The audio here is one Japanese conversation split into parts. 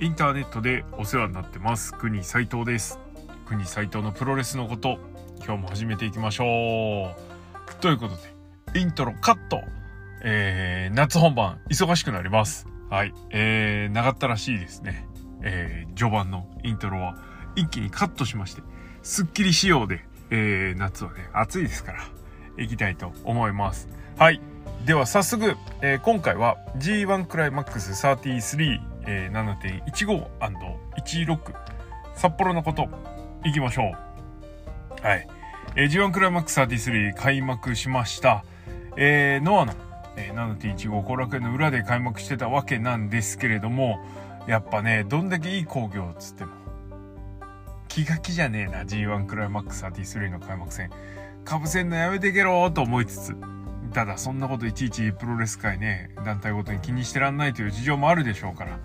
インターネットでお世話になってます。国斉藤です。国斉藤のプロレスのこと今日も始めていきましょう。ということでイントロカット、えー、夏本番忙しくなります。はい。えー、長ったらしいですね。えー、序盤のイントロは一気にカットしましてすっきり仕様で、えー、夏はね暑いですから行きたいと思います。はい。では早速、えー、今回は G1 クライマックス33、えー、7.15&16 札幌のこといきましょう。はい。えー、G1 クライマックス33開幕しました。えー、ノアの、えー、7.15後楽園の裏で開幕してたわけなんですけれども、やっぱね、どんだけいい工業っつっても、気が気じゃねえな、G1 クライマックス33の開幕戦。かぶせんのやめてけろと思いつつ、ただそんなこといちいちプロレス界ね、団体ごとに気にしてらんないという事情もあるでしょうから、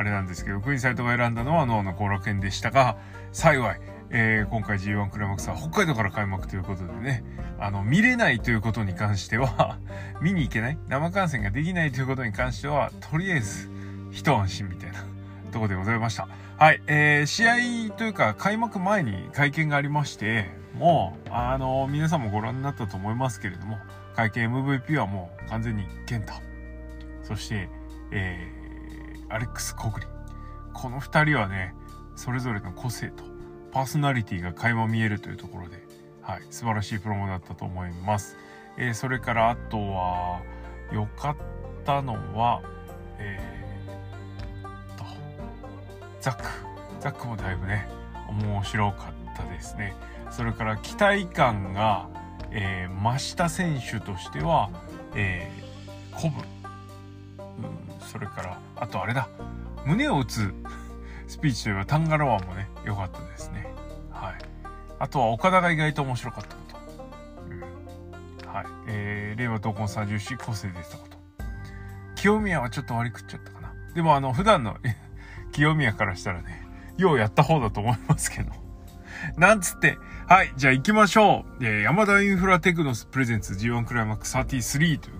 あれなんですけど、クイーンサイトが選んだのはノアの後楽園でしたが、幸い、えー、今回 G1 クライマックスは北海道から開幕ということでね、あの、見れないということに関しては 見に行けない生観戦ができないということに関しては、とりあえず、一安心みたいなとこでございました。はい、えー、試合というか開幕前に会見がありまして、もう、あの、皆さんもご覧になったと思いますけれども、会見 MVP はもう完全に健太。そして、え、アレックス・コグリ。この二人はね、それぞれの個性とパーソナリティが垣間見えるというところで、はい、素晴らしいプロモだったと思います。えー、それからあとは、良かったのは、えー、と、ザック。ザックもだいぶね、面白かったですね。それから期待感が、えー、増した選手としては、えー、コブ、それからあとあれだ。胸を打つ スピーチといえばタンガロワンもね良かったですね。はい。あとは岡田が意外と面白かったこと、うん、はい。えー、令和闘魂三十四個性でしたこと。清宮はちょっと割り食っちゃったかな。でもあの普段の 清宮からしたらねようやった方だと思いますけど。なんつって、はい、じゃあ行きましょう。えー、山田インフラテクノスプレゼンツ G1 クライマックス33ということで、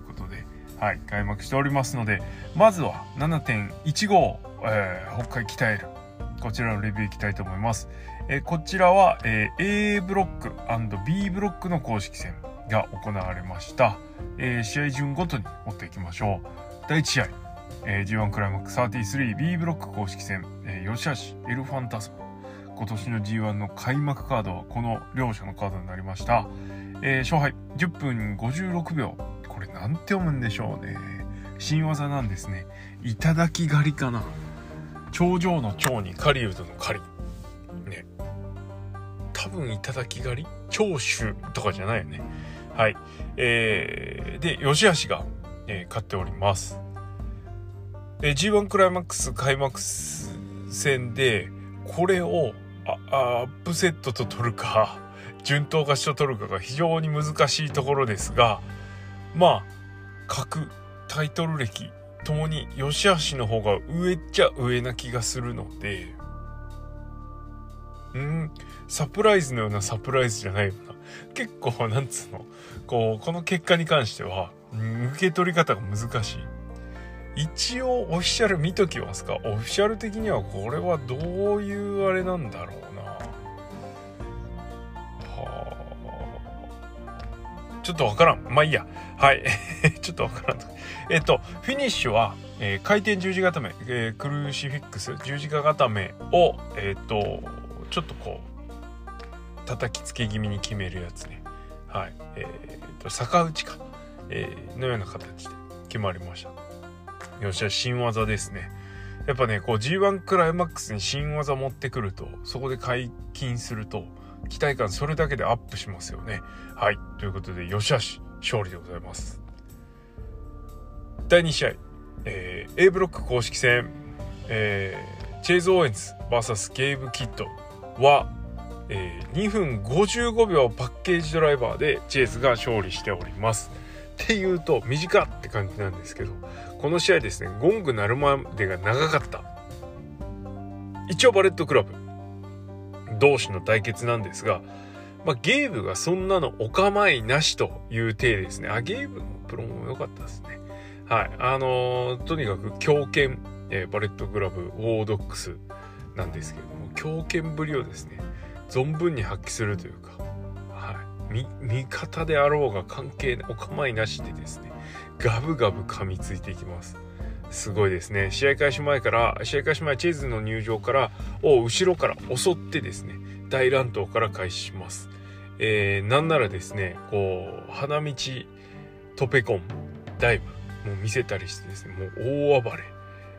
はい、開幕しておりますので、まずは7.15、えー、北海鍛える。こちらのレビューいきたいと思います。えー、こちらは、えー、A ブロック &B ブロックの公式戦が行われました。え、試合順ごとに持っていきましょう。第1試合、え、G1 クライマックス 33B ブロック公式戦、えー、吉橋エルファンタスマ今年の G1 の開幕カードはこの両者のカードになりました。え、勝敗10分56秒。これなんて読むんでしょうね。新技なんですね。いただき狩りかな。頂上の頂に狩人の狩り。ね。多分いただき狩り？長州とかじゃないよね。はい。えー、で、吉橋が、えー、勝っております。え、G1 クライマックス開幕戦で、これをアップセットと取るか順当勝ちと取るかが非常に難しいところですがまあ各タイトル歴ともに吉橋の方が上っちゃ上な気がするのでうん？サプライズのようなサプライズじゃないよな。結構なんつうの？こうこの結果に関しては受け取り方が難しい。一応オフィシャル見ときますか。オフィシャル的にはこれはどういうあれなんだろうな。ちょっとわからん。まあいいや。はい。ちょっとわからんえっとフィニッシュは、えー、回転十字固め、えー、クルーシフィックス十字架固めをえっ、とちょっとこう叩きつけ気味に決めるやつね。はい。えー、と逆打ちか、え、のような形で決まりました。よっしゃ、新技ですね。やっぱね、こう G1 クライマックスに新技持ってくると、そこで解禁すると、期待感それだけでアップしますよね。はい。ということで、よしあし、勝利でございます。第2試合、えー、A ブロック公式戦、えー、チェイズ・オーエンズ VS ゲーブ・キッドは、えー、2分55秒パッケージドライバーでチェイズが勝利しております。っていうと短って感じなんですけどこの試合ですねゴング鳴るまでが長かった一応バレットクラブ同士の対決なんですが、まあ、ゲーブがそんなのお構いなしという体ですね。あゲーブのプロも良かったですね。はい。あのー、とにかく強肩えー、バレットグラブウォードックスなんですけれども強肩ぶりをですね存分に発揮するというか、はい、味方であろうが関係お構いなしでですねガブガブ噛みついていきます。すごいですね。試合開始前から試合開始前チェーズの入場からを後ろから襲ってですね大乱闘から開始します。えー、なんならですねこう花道トペコンダイブもう見せたりしてですねもう大暴れ。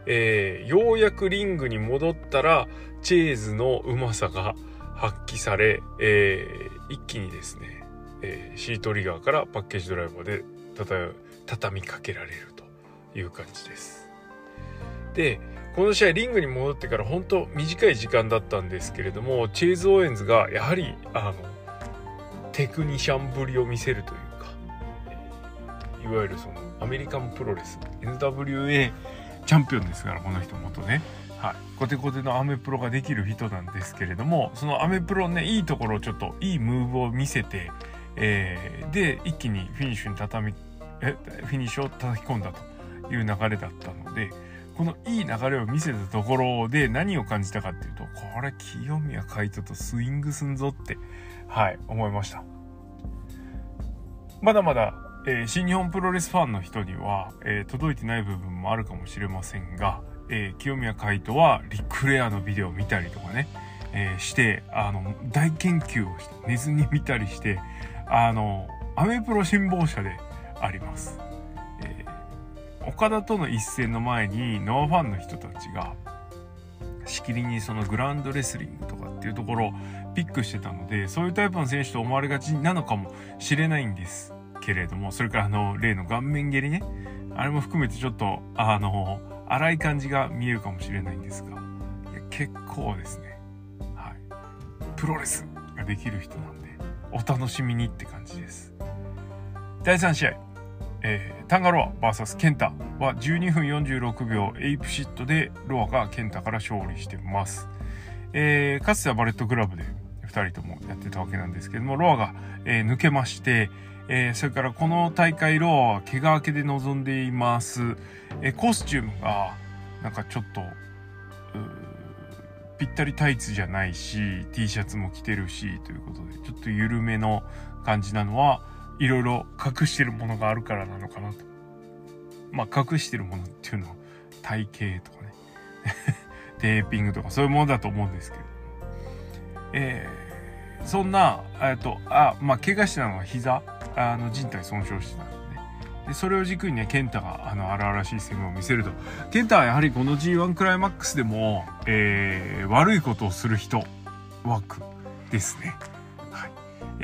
えー、ようやくリングに戻ったらチェーズのうまさが発揮され、えー、一気にですね、えー、シートリガーからパッケージドライバーで畳みかけられるという感じです。でこの試合リングに戻ってから本当短い時間だったんですけれどもチェーズ・オーエンズがやはりあのテクニシャンぶりを見せるというかいわゆるそのアメリカンプロレス NWA チャンピオンですからこの人元ね。はい、コテコテのアメプロができる人なんですけれどもそのアメプロねいいところをちょっといいムーブを見せて、えー、で一気にフィニッシュに畳みえフィニッシュを叩き込んだという流れだったのでこのいい流れを見せたところで何を感じたかっていうとこれ清宮海斗とスイングすんぞってはい思いました。まだまだえー、新日本プロレスファンの人には、えー、届いてない部分もあるかもしれませんが、えー、清宮海斗はリックレアのビデオを見たりとかね、えしてあの大研究を寝ずに見たりしてあのアメプロ辛抱者であります、岡田との一戦の前にノアファンの人たちがしきりにそのグランドレスリングとかっていうところをピックしてたのでそういうタイプの選手と思われがちなのかもしれないんですけれども、それからあの、例の顔面蹴りね、あれも含めてちょっと、あの、荒い感じが見えるかもしれないんですが、いや結構ですね、はい。プロレスができる人なんで、お楽しみにって感じです。第3試合、えー、タンガロア VS KENTA は12分46秒エイプシットでロアが KENTA から勝利してます。えー、かつては BULLET CLUB で2人ともやってたわけなんですけども、ロアが、えー、抜けまして、えー、それからこの大会ロアは怪我明けで臨んでいます。えー、コスチュームがなんかちょっとぴったりタイツじゃないし T シャツも着てるしということでちょっと緩めの感じなのはいろいろ隠してるものがあるからなのかなと。まあ隠してるものっていうのは体型とかね テーピングとかそういうものだと思うんですけど。えー、そんな、えっと、あ、まあ怪我したのは膝あの人体損傷してたんでね。で、それを軸にね、ケンタが、あの、荒々しい攻めを見せると。ケンタはやはりこの G1 クライマックスでも、えー、悪いことをする人枠ですね。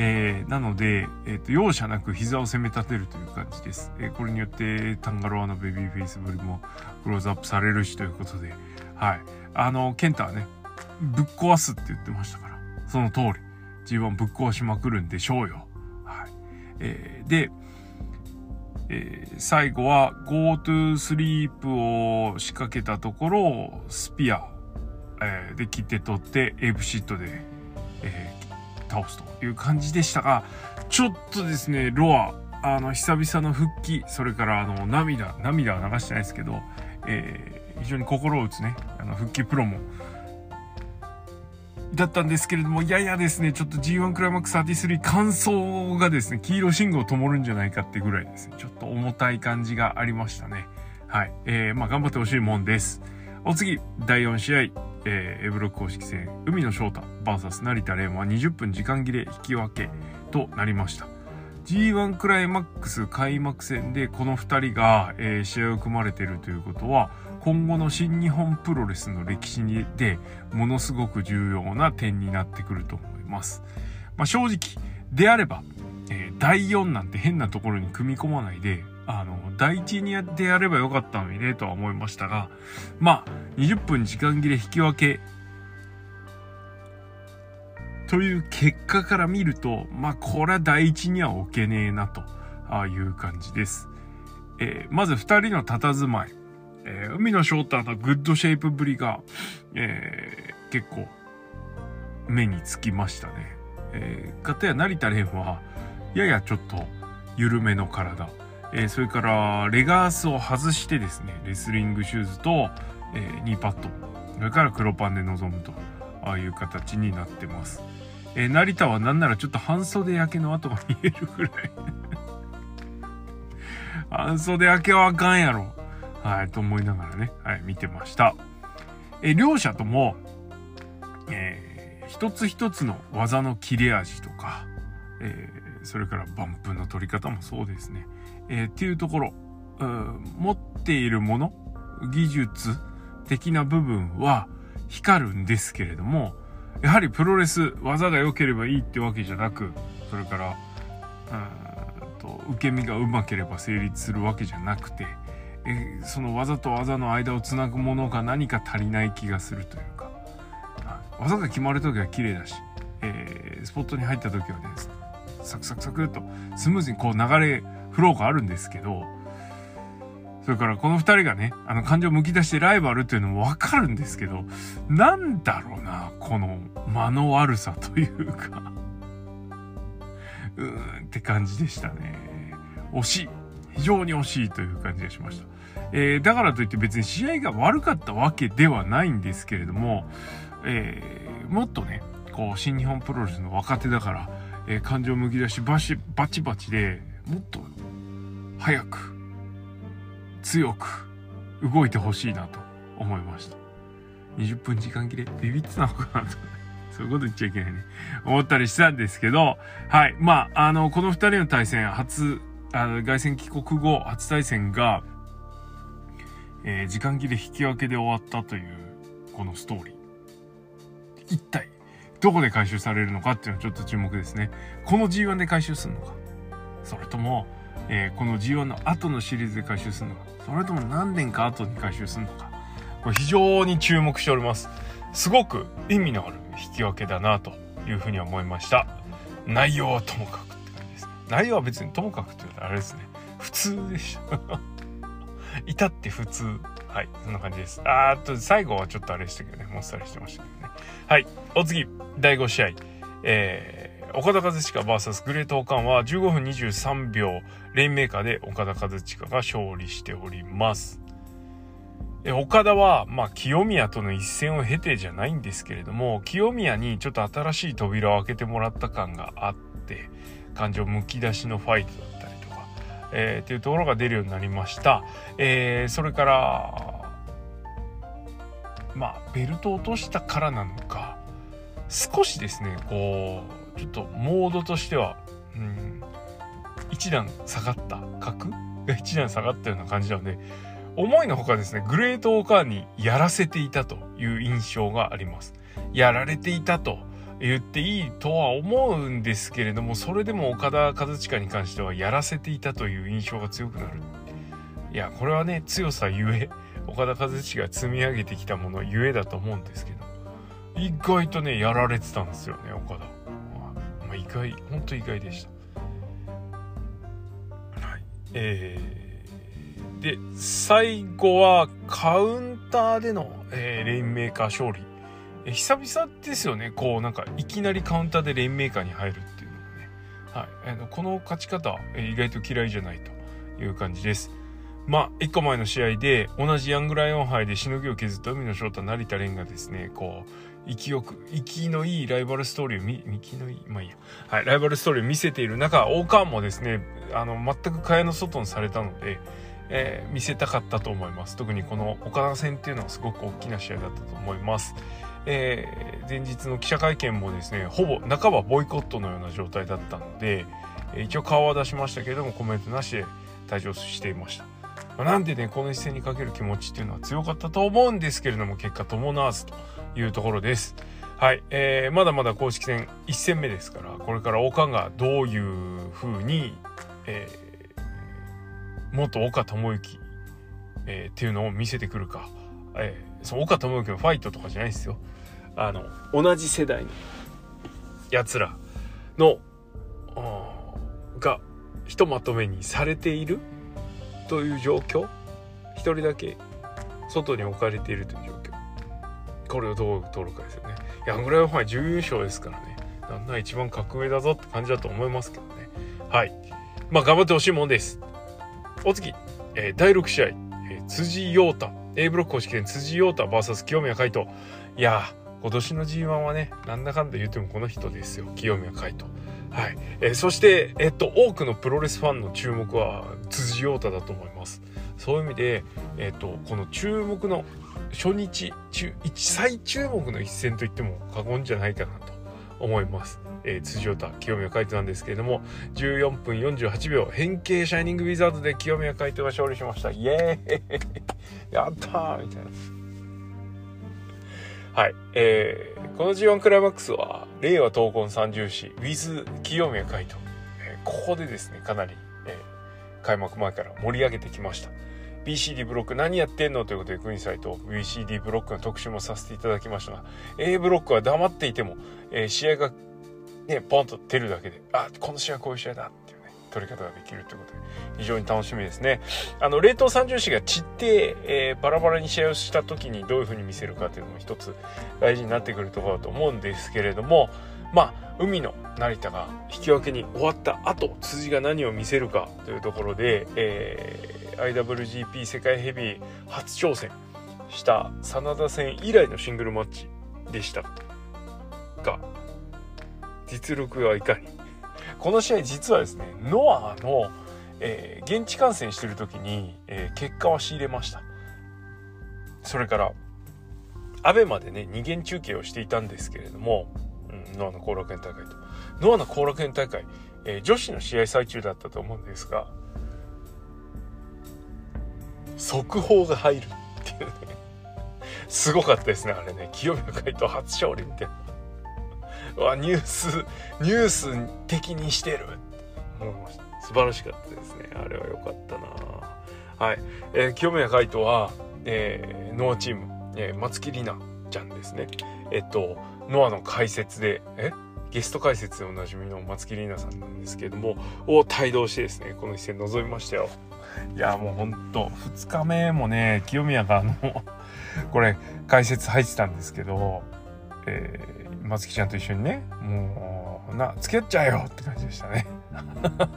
えー、なので、え、ー、と、容赦なく膝を攻め立てるという感じです。えー、これによって、タンガロアのベビーフェイスぶりもクローズアップされるしということで、はい。あの、ケンタはね、ぶっ壊すって言ってましたから、その通り、G1 ぶっ壊しまくるんでしょうよ。はいえー、で、えー、最後は GoTo Sleep を仕掛けたところをスピア、えー、で切って取ってエイブシットで、えー、倒すという感じでしたが、ちょっとですね、ロア、あの、久々の復帰、それからあの、涙、涙は流してないですけど、えー、非常に心を打つね、あの、復帰プロも、だったんですけれども、ややですね、ちょっと G1 クライマックス33感想がですね、黄色信号灯るんじゃないかってぐらいですね、ちょっと重たい感じがありましたね。はい。えー、まあ頑張ってほしいもんです。お次、第4試合、えー、A ブロック公式戦、海野翔太 VS 成田蓮は20分時間切れ引き分けとなりました。G1 クライマックス開幕戦でこの2人が、えー、試合を組まれているということは、今後の新日本プロレスの歴史にでものすごく重要な点になってくると思います。まあ、正直であれば、えー、第4なんて変なところに組み込まないで、あの、第1にやってやればよかったのにね、とは思いましたが、まあ、20分時間切れ引き分け、という結果から見ると、まあ、これは第1には置けねえな、という感じです。えー、まず2人の佇まい。えー、海野翔太のグッドシェイプぶりが、えー、結構目につきましたね。えー、かたや成田蓮は、ややちょっと緩めの体。えー、それから、レガースを外してですね、レスリングシューズと、えー、ニーパットそれから黒パンで臨むとああいう形になってます、えー、成田はなんならちょっと半袖焼けの跡が見えるぐらい。半袖焼けはあかんやろ。はいと思いながらね、はい、見てました。え両者とも、えー、一つ一つの技の切れ味とか、えー、それからバンプの取り方もそうですね、えー、っていうところ、持っているもの技術的な部分は光るんですけれどもやはりプロレス技が良ければいいってわけじゃなくそれからうんと受け身がうまければ成立するわけじゃなくてえその技と技の間をつなぐものが何か足りない気がするというか技が決まる時は綺麗だし、えー、スポットに入った時はねサクサクサクっとスムーズにこう流れフローがあるんですけどそれからこの二人がねあの感情をむき出してライバルっていうのもわかるんですけどなんだろうなこの間の悪さというか。うーんって感じでしたね。惜しい。非常に惜しいという感じがしました。えー、だからといって別に試合が悪かったわけではないんですけれども、えー、もっとね、こう、新日本プロレスの若手だから、え、感情むき出しバシバチバチでもっと早く、強く動いてほしいなと思いました。20分時間切れビビってたのかなと。そういうこと言っちゃいけないね。思ったりしたんですけど、はい。まあ、あの、この二人の対戦、初あの、凱旋帰国後、初対戦が、えー、時間切れ引き分けで終わったという、このストーリー。一体、どこで回収されるのかっていうのはちょっと注目ですね。この G1 で回収するのか。それとも、えー、この G1 の後のシリーズで回収するのか。それとも何年か後に回収するのか。これ非常に注目しております。すごく意味のある引き分けだなというふうに思いました。内容はともかくって感じです内容は別にともかくというとあれですね。普通でした。至って普通。はい、そんな感じです。あーっと、最後はちょっとあれでしたけどね、もっさりしてましたけど。はい、お次、第5試合。えー、岡田和親 VS グレートオカンは15分23秒、レインメーカーで岡田和親が勝利しております。え岡田は、まあ、清宮との一戦を経てじゃないんですけれども、清宮にちょっと新しい扉を開けてもらった感があって、感情むき出しのファイトだったりとか、えー、っていうところが出るようになりました。えー、それからまあベルトを落としたからなのか少しですねこうちょっとモードとしては、うん、一段下がった格？が一段下がったような感じなので思いのほかですねグレートオーカーにやらせていたという印象があります。やられていたと言っていいとは思うんですけれどもそれでも岡田和親に関してはやらせていたという印象が強くなるいやこれはね強さゆえ岡田和親が積み上げてきたものゆえだと思うんですけど意外とねやられてたんですよね岡田、まあ、意外本当意外でした。はい。えー、で最後はカウンターでの、えー、レインメーカー勝利。久々ですよねこうなんかいきなりカウンターでレインメーカーに入るっていうのがね、はい、あのこの勝ち方、え意外と嫌いじゃないという感じです。まあ1個前の試合で同じヤングライオン杯でしのぎを削った海野翔太成田蓮がですねこう息よく息のいいライバルストーリーを見息のいいまあいいや。はいライバルストーリーを見せている中王冠もですねあの全く蚊帳の外にされたのでえー、見せたかったと思います。特にこの岡田戦っていうのはすごく大きな試合だったと思います。えー、前日の記者会見もですねほぼ半ばボイコットのような状態だったので、えー、一応顔は出しましたけれどもコメントなしで退場していました、なんでねこの一戦にかける気持ちっていうのは強かったと思うんですけれども結果伴わずというところです。はい、えー、まだまだ公式戦1戦目ですからこれから王冠がどういう風に、えー、元岡智之、えー、っていうのを見せてくるか、えー、その岡智之のファイトとかじゃないですよ。あの同じ世代の。やつらのがひとまとめにされているという状況？一人だけ外に置かれているという状況。これをどう取るかですよね。ヤングライオン杯準優勝ですからね。なんなら一番格上だぞって感じだと思いますけどね。はい。まあ頑張ってほしいもんです。お次、えー、第6試合、えー、辻陽太。A ブロック公式戦辻陽太 VS 清宮海斗。いや今年の G1 はねなんだかんだ言ってもこの人ですよ。清宮海斗。はい、えー、そして、えっと、多くのプロレスファンの注目は辻陽太だと思います。そういう意味で、えっと、この注目の初日中最注目の一戦と言っても過言じゃないかなと思います。えー、辻太清宮海斗なんですけれども14分48秒変形シャイニングウィザードで清宮海斗が勝利しました。イエーイ。やったーみたいな。はい。えー、この G1 クライマックスは令和闘魂三重士 with 清宮海斗、えー、ここでですねかなり、えー、開幕前から盛り上げてきました。BCD ブロック何やってんのということで国際と BCD ブロックの特集もさせていただきましたが A ブロックは黙っていても、えー、試合がねポンと出るだけであこの試合こういう試合だっていう取り方ができるということで非常に楽しみですね。あの冷凍三重視が散って、えー、バラバラに試合をした時にどういうふうに見せるかっていうのも一つ大事になってくるところだと思うんですけれどもまあ海の成田が引き分けに終わった後辻が何を見せるかというところで、えー IWGP 世界ヘビー初挑戦した真田戦以来のシングルマッチでした。が実力はいかにこの試合実はですねノアの、えー、現地観戦してる時に、えー、結果は仕入れました。それからアベまでね二元中継をしていたんですけれども、うん、ノアの後楽園大会と。ノアの後楽園大会、えー、女子の試合最中だったと思うんですが速報が入るっていうね。すごかったですねあれね。清宮海斗初勝利みたいなわニュースニュース的にしてるもう素晴らしかったですね。あれは良かったな。はい、えー、清宮海斗は、えー、ノアチーム、えー、松木里奈ちゃんですね。えっとノアの解説でえ？ゲスト解説でおなじみの松木里奈さんなんですけれどもを帯同してですね。この一戦臨みましたよ。いやもうほんと2日目もね清宮があのこれ解説入ってたんですけど、えー、松木ちゃんと一緒にねもうな付き合っちゃえよって感じでしたね。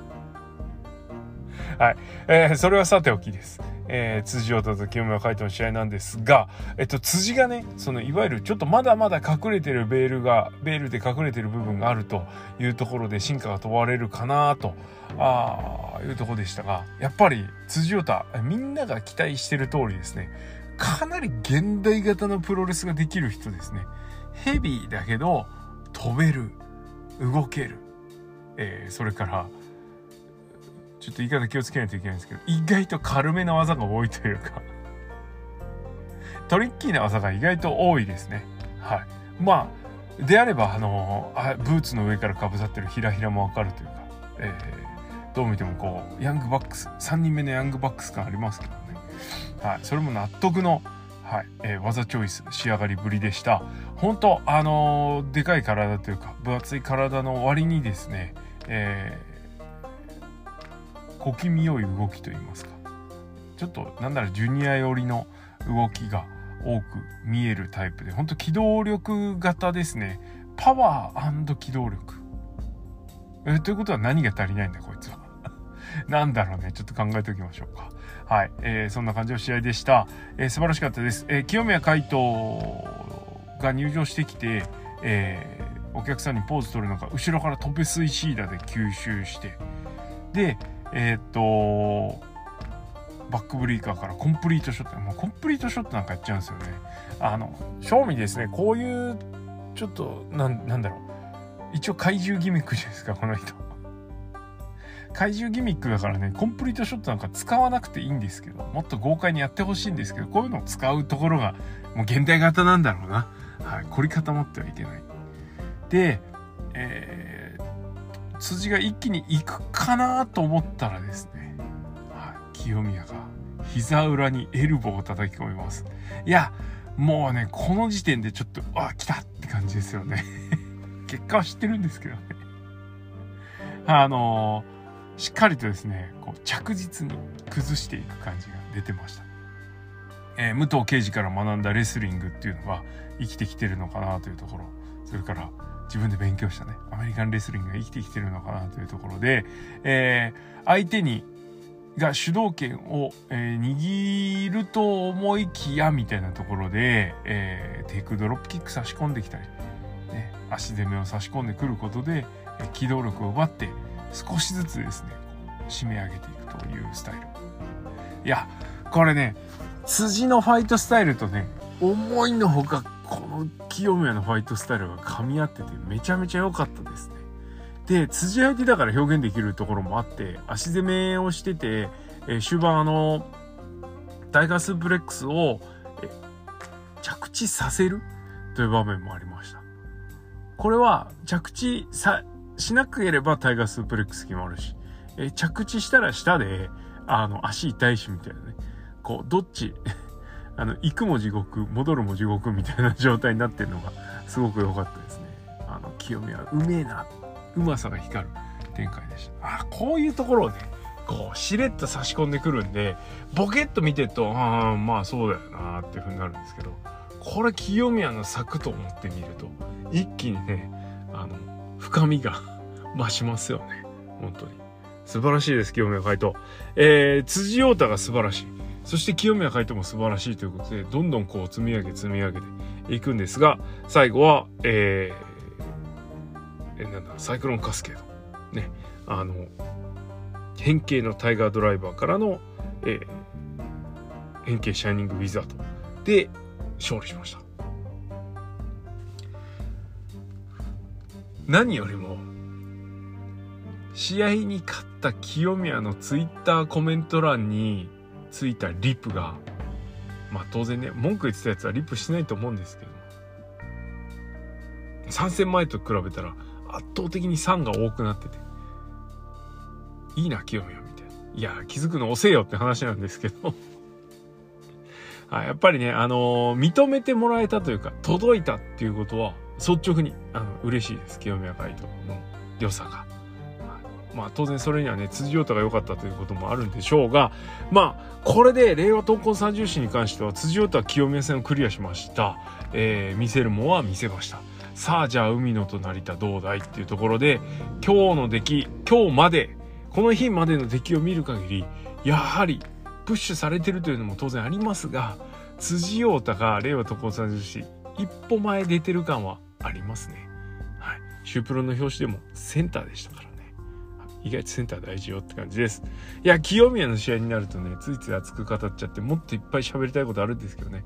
はい、えー、それはさておきです。えー、辻太と清宮海斗の試合なんですが、えっと、辻がね、そのいわゆるちょっとまだまだ隠れてるベールが、ベールで隠れてる部分があるというところで進化が問われるかなと、あいうとこでしたが、やっぱり辻太、みんなが期待してる通りですね、かなり現代型のプロレスができる人ですね。ヘビーだけど、飛べる、動ける、えー、それから、ちょっと言い方気をつけないといけないんですけど、意外と軽めな技が多いというかトリッキーな技が意外と多いですね。はい。まあ、であれば、あのあ、ブーツの上からかぶさってるひらひらもわかるというか、えー、どう見てもこう、ヤングバックス、3人目のヤングバックス感ありますけどね。はい。それも納得の、はい、えー、技チョイス、仕上がりぶりでした。本当あのー、でかい体というか、分厚い体の割にですね、えー小気味良い動きといいますか。ちょっとなんならジュニア寄りの動きが多く見えるタイプで本当機動力型ですね。パワー機動力。えということは何が足りないんだこいつは。なんだろうね。ちょっと考えておきましょうか。はい、えー、そんな感じの試合でした、えー、素晴らしかったです、えー、清宮海斗が入場してきて、えー、お客さんにポーズ取るのか後ろからトペスイシーダで吸収してでえっ、とバックブリーカーからコンプリートショットもうコンプリートショットなんかやっちゃうんですよね。あの正味ですね。こういうちょっとなんなんだろう。一応怪獣ギミックじゃないですかこの人。怪獣ギミックだからねコンプリートショットなんか使わなくていいんですけどもっと豪快にやってほしいんですけどこういうのを使うところがもう現代型なんだろうなはい凝り固まってはいけないでえー辻が一気に行くかなと思ったらですね、はい、清宮が膝裏にエルボーを叩き込みます。いや、もうね、この時点でちょっと、あ、来たって感じですよね。結果は知ってるんですけどね。あのー、しっかりとですね、こう着実に崩していく感じが出てました。えー、武藤敬司から学んだレスリングっていうのが生きてきてるのかなというところ。それから、自分で勉強したね、アメリカンレスリングが生きてきてるのかなというところで、えー、相手に、が主導権を、えー、握ると思いきやみたいなところで、えー、テイクドロップキック差し込んできたり、ね、足攻めを差し込んでくることで、え、機動力を奪って少しずつですね締め上げていくというスタイルいやこれね辻のファイトスタイルとね思いのほかこの清宮のファイトスタイルが噛み合っててめちゃめちゃ良かったですねで、辻相手だから表現できるところもあって、足攻めをしてて、え、終盤あの、タイガースープレックスを、え着地させるという場面もありました。これは着地さ、しなければタイガースープレックス決まるし、えー、着地したら下で、あの、足痛いしみたいなね。こう、どっち？あの、行くも地獄、戻るも地獄みたいな状態になってるのが、すごく良かったですね。あの、清宮、うめえなうまさが光る展開でした。あこういうところをね、こう、しれっと差し込んでくるんで、ボケっと見てると、ああ、まあそうだよなっていう風になるんですけど、これ清宮の作と思ってみると、一気にね、あの、深みが増しますよね。本当に。素晴らしいです、清宮海斗。えー、辻陽太が素晴らしい。そして清宮海斗も素晴らしいということで、どんどんこう積み上げ積み上げていくんですが、最後は、えー、えなんだサイクロンカスケードねあの変形のタイガードライバーからの、えー、変形シャイニングウィザードで勝利しました何よりも試合に勝った清宮のツイッターコメント欄についたリップがまあ当然ね文句言ってたやつはリップしないと思うんですけど参戦前と比べたら圧倒的に3が多くなってて、いいな、清宮みたいな。いや、気づくの遅えよって話なんですけど あやっぱりね、あのー、認めてもらえたというか、届いたっていうことは、率直に、あの、嬉しいです。清宮海斗の良さが。まあ当然それにはね、辻陽太が良かったということもあるんでしょうが、まあこれで令和闘魂三重士に関しては辻陽太は清宮戦をクリアしました。えー、見せるもは見せました。さあじゃあ海のと成田どうだいっていうところで今日の出来今日までこの日までの出来を見る限りやはりプッシュされてるというのも当然ありますが辻陽太が令和特攻三十士一歩前出てる感はありますね。はい。シュープロの表紙でもセンターでしたから。意外とセンター大事よって感じです。いや、清宮の試合になるとね、ついつい熱く語っちゃってもっといっぱい喋りたいことあるんですけどね。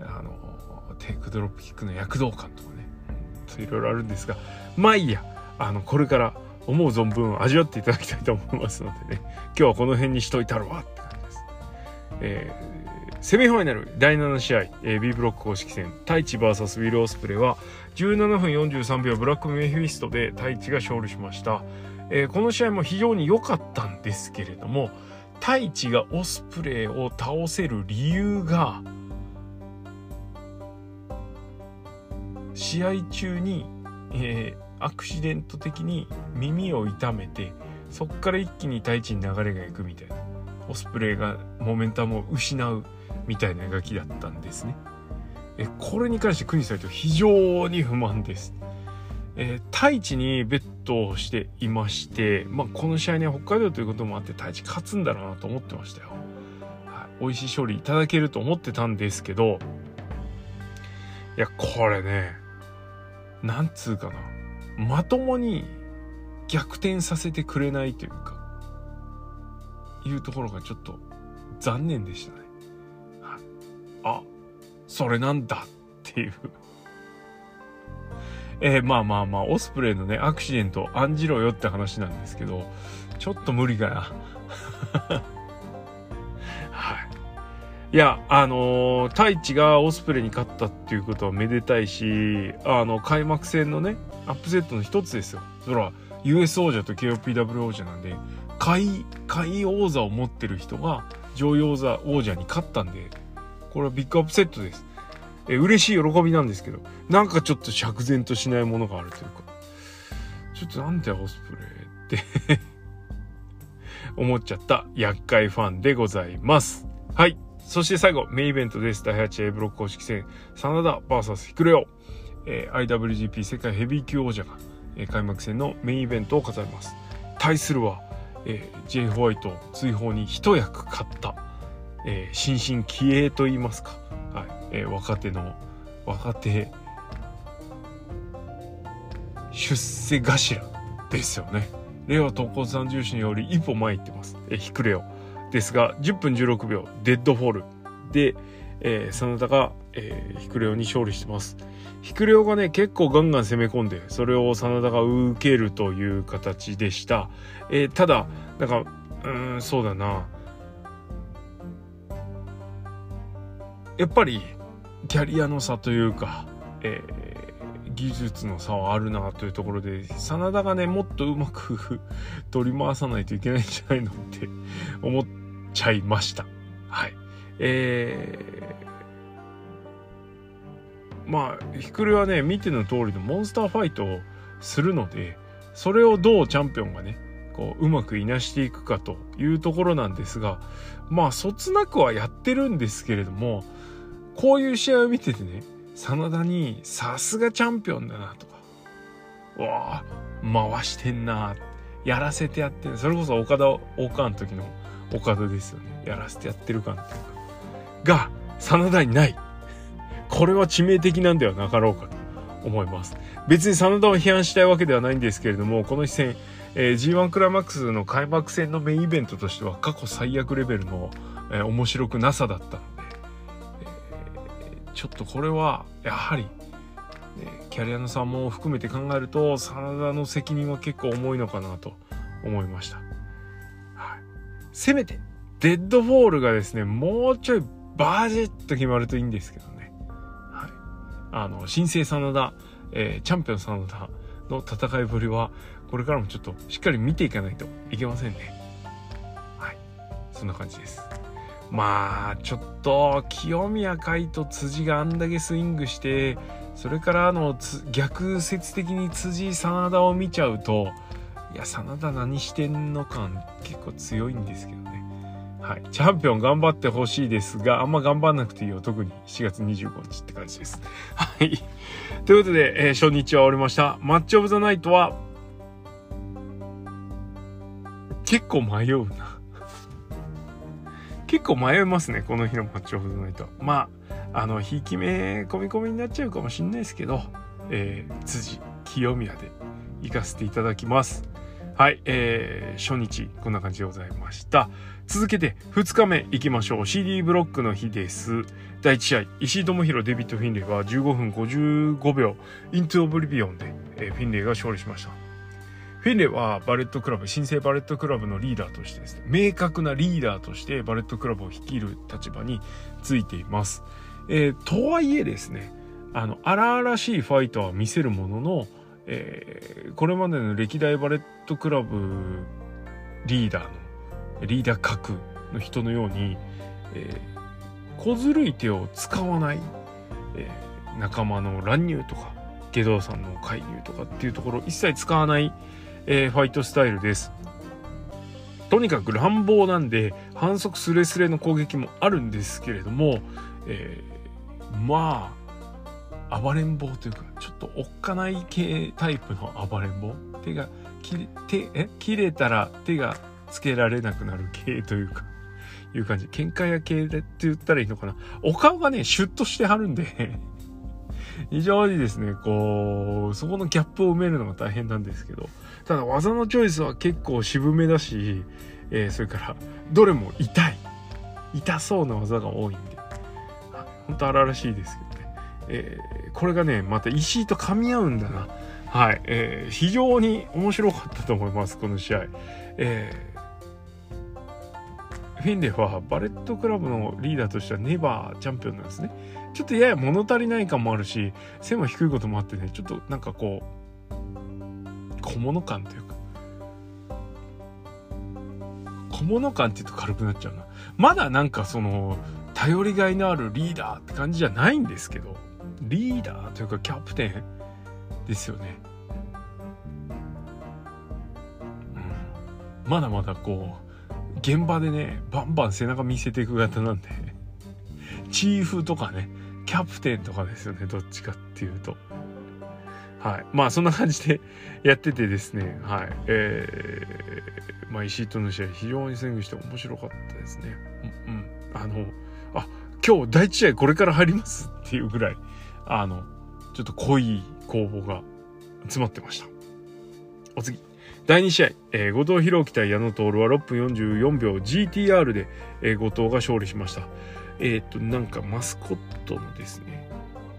あの、テイクドロップキックの躍動感とかね。いろいろあるんですがまあいいやあのこれから思う存分味わっていただきたいと思いますのでね今日はこの辺にしといたろわって感じです。えー、セミファイナル第7試合、えー、B ブロック公式戦太一 VS ウィル・オスプレイは17分43秒ブラックメフィストで太一が勝利しました、えー、この試合も非常に良かったんですけれども太一がオスプレイを倒せる理由が試合中に、えー、アクシデント的に耳を痛めてそこから一気に大地に流れがいくみたいなオスプレイがモメンタムを失うみたいな描きだったんですね。えこれに関して国サイト非常に不満です。えー、太一にベットしていまして、まあ、この試合ね北海道ということもあって太一勝つんだろうなと思ってましたよ。はい、美味しい勝利いただけると思ってたんですけどいやこれねなんつうかなまともに逆転させてくれないというかいうところがちょっと残念でしたね。はいあそれなんだっていうえー、まあまあまあオスプレイのねアクシデント案じろよって話なんですけどちょっと無理かな。はいいや、あのー、太一がオスプレイに勝ったっていうことはめでたいし、あの、開幕戦のね、アップセットの一つですよ。そら、US 王者と KOPW 王者なんで、下位、下位王座を持ってる人が上位王座、王者に勝ったんで、これはビッグアップセットです。え、嬉しい喜びなんですけど、なんかちょっと釈然としないものがあるというか、ちょっとなんだよ、オスプレイって 思っちゃった厄介ファンでございます。はい。そして最後、メインイベントです。第 8A ブロック公式戦、真田 VS ヒクレオ。えー、IWGP 世界ヘビー級王者が、えー、開幕戦のメインイベントを飾ります。対するは、えー、ジェイ・ホワイト追放に一役買った、えー、新進気鋭といいますか、えー、若手の若手出世頭ですよね。令和闘魂三銃士より一歩前行ってます。えヒクレオ。ですが、10分16秒、デッドフォールで、えー、真田が、えー、ヒクレオに勝利してます。ヒクレオがね、結構ガンガン攻め込んで、それを真田が受けるという形でした。えー、ただ、なんか、うん、そうだな。やっぱり、キャリアの差というか、えー、技術の差はあるなというところで、真田がね、もっとうまく取り回さないといけないんじゃないのって思っちゃいました。はい。えー、まあ、ヒクルはね、見ての通りのモンスターファイトをするので、それをどうチャンピオンがね、こう、うまくいなしていくかというところなんですが、まあ、そつなくはやってるんですけれども、こういう試合を見ててね、真田にさすがチャンピオンだなとか、わあ、回してんなやらせてやってそれこそ岡田、岡の時の岡田ですよね。やらせてやってる感っていうか。が、真田にない。これは致命的なんではなかろうかと思います。別に真田を批判したいわけではないんですけれども、この一戦、えー、G1 クライマックスの開幕戦のメインイベントとしては過去最悪レベルの、えー、面白くなさだったの、ちょっとこれはやはり、キャリアの差も含めて考えると真田の責任は結構重いのかなと思いました。せめて、デッドフォールがですね、もうちょいバージェット決まるといいんですけどね。はい。あの、新生真田、えー、チャンピオン真田の戦いぶりは、これからもちょっとしっかり見ていかないといけませんね。はい。そんな感じです。まあ、ちょっと、清宮海と辻があんだけスイングして、それからあの、逆説的に辻真田を見ちゃうと、いや、真田何してんの感結構強いんですけどね。はい。チャンピオン頑張ってほしいですが、あんま頑張んなくていいよ。特に7月25日って感じです。はい。ということで、えー、初日は終わりました。マッチオブザナイトは、結構迷うな。結構迷いますね。この日のマッチオブザナイト。まあ、あの、ひいき目、込み込みになっちゃうかもしんないですけど、えー、辻、清宮で行かせていただきます。はい、えー、初日、こんな感じでございました。続けて、2日目行きましょう。CD ブロックの日です。第1試合、石井智宏、デビッド・フィンレイは15分55秒、イントゥ・オブリビオンで、えー、フィンレイが勝利しました。フィンレはバレットクラブ、新生バレットクラブのリーダーとしてですね、明確なリーダーとしてバレットクラブを率いる立場についています。えー、とはいえですね、あの、荒々しいファイトは見せるものの、えー、これまでの歴代バレットクラブリーダーのリーダー格の人のように、えー、小ずるい手を使わない、えー、仲間の乱入とか下道さんの介入とかっていうところを一切使わない、えー、ファイトスタイルです。とにかく乱暴なんで反則スレスレの攻撃もあるんですけれども、えー、まあ暴れん坊というかちょっとおっかない系タイプの暴れん坊？手が切れ手え？切れたら手がつけられなくなる系というかいう感じ。喧嘩屋系でって言ったらいいのかな。お顔がねシュッとしてはるんで 非常にですねこうそこのギャップを埋めるのが大変なんですけど。ただ技のチョイスは結構渋めだし、えー、それからどれも痛い。痛そうな技が多いんで。本当荒々しいですけどね。えー、これがねまた石井と噛み合うんだな。はい、えー、非常に面白かったと思いますこの試合、えー、フィンレイはバレットクラブのリーダーとしてはネバーチャンピオンなんですね。ちょっとやや物足りない感もあるし背も低いこともあってねちょっとなんかこう小物感というか。小物感って言うと軽くなっちゃうな。まだなんかその頼りがいのあるリーダーって感じじゃないんですけど。リーダーというかキャプテンですよね。うん、まだまだこう現場でねバンバン背中見せていく型なんで。チーフとかねキャプテンとかですよねどっちかっていうと。はい。まあそんな感じでやっててですね、はい。えー、まあ石井との試合非常にスイングして面白かったですね。うん、うん。あの、あ、今日第一試合これから入りますっていうぐらい、あの、ちょっと濃い攻防が詰まってました。お次。第2試合、えー、後藤弘樹対矢野徹は6分44秒 GTR で、えー、後藤が勝利しました。えっ、と、なんかマスコットのですね、